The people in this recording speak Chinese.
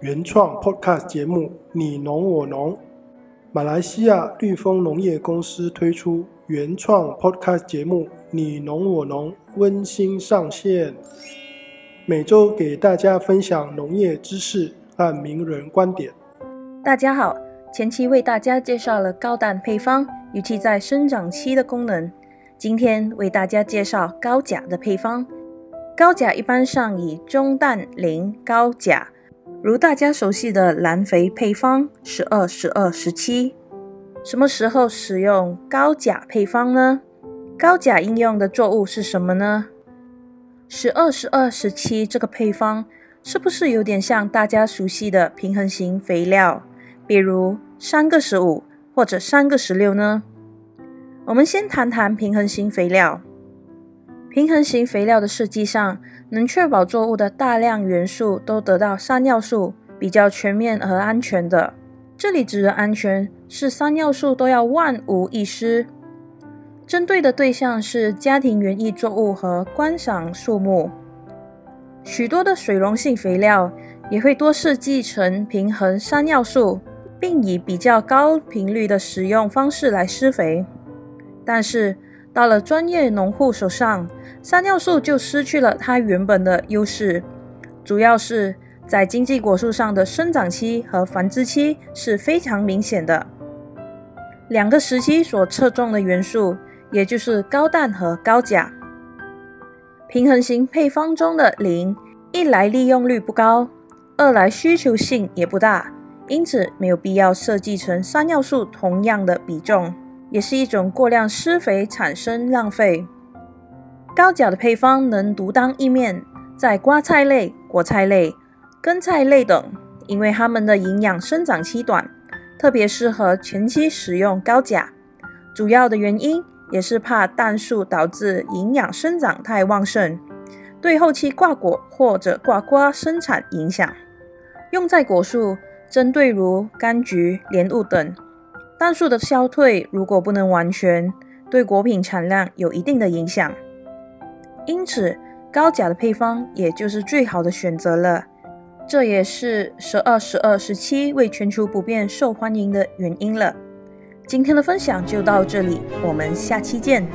原创 Podcast 节目《你农我农》，马来西亚绿丰农业公司推出原创 Podcast 节目《你农我农》，温馨上线，每周给大家分享农业知识和名人观点。大家好，前期为大家介绍了高氮配方与其在生长期的功能，今天为大家介绍高钾的配方。高钾一般上以中氮磷高钾，如大家熟悉的蓝肥配方十二十二十七。什么时候使用高钾配方呢？高钾应用的作物是什么呢？十二十二十七这个配方是不是有点像大家熟悉的平衡型肥料，比如三个十五或者三个十六呢？我们先谈谈平衡型肥料。平衡型肥料的设计上，能确保作物的大量元素都得到三要素，比较全面和安全的。这里指的安全是三要素都要万无一失。针对的对象是家庭园艺作物和观赏树木。许多的水溶性肥料也会多设计成平衡三要素，并以比较高频率的使用方式来施肥，但是，到了专业农户手上，三要素就失去了它原本的优势，主要是在经济果树上的生长期和繁殖期是非常明显的。两个时期所侧重的元素，也就是高氮和高钾。平衡型配方中的磷，一来利用率不高，二来需求性也不大，因此没有必要设计成三要素同样的比重。也是一种过量施肥产生浪费。高钾的配方能独当一面，在瓜菜类、果菜类、根菜类等，因为它们的营养生长期短，特别适合前期使用高钾。主要的原因也是怕氮素导致营养生长太旺盛，对后期挂果或者挂瓜生产影响。用在果树，针对如柑橘、莲雾等。氮素的消退如果不能完全，对果品产量有一定的影响，因此高钾的配方也就是最好的选择了。这也是十二十二十七为全球不变受欢迎的原因了。今天的分享就到这里，我们下期见。